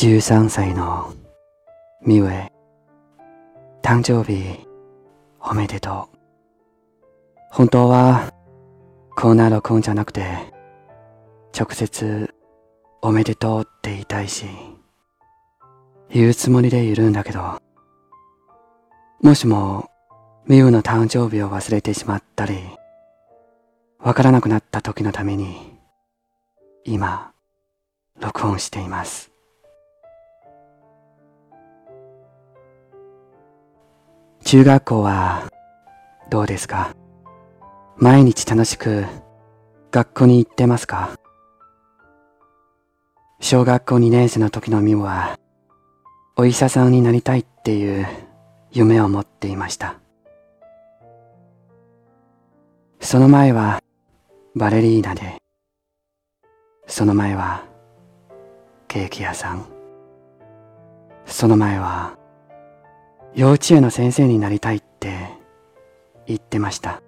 13歳のミウエ誕生日おめでとう。本当はこうな録音じゃなくて直接おめでとうって言いたいし言うつもりでいるんだけどもしもミウの誕生日を忘れてしまったりわからなくなった時のために今録音しています。中学校はどうですか？毎日楽しく学校に行ってますか？小学校2年生の時のミウはお医者さんになりたいっていう夢を持っていました。その前はバレリーナでその前はケーキ屋さん。その前は幼稚園の先生になりたいって言ってました。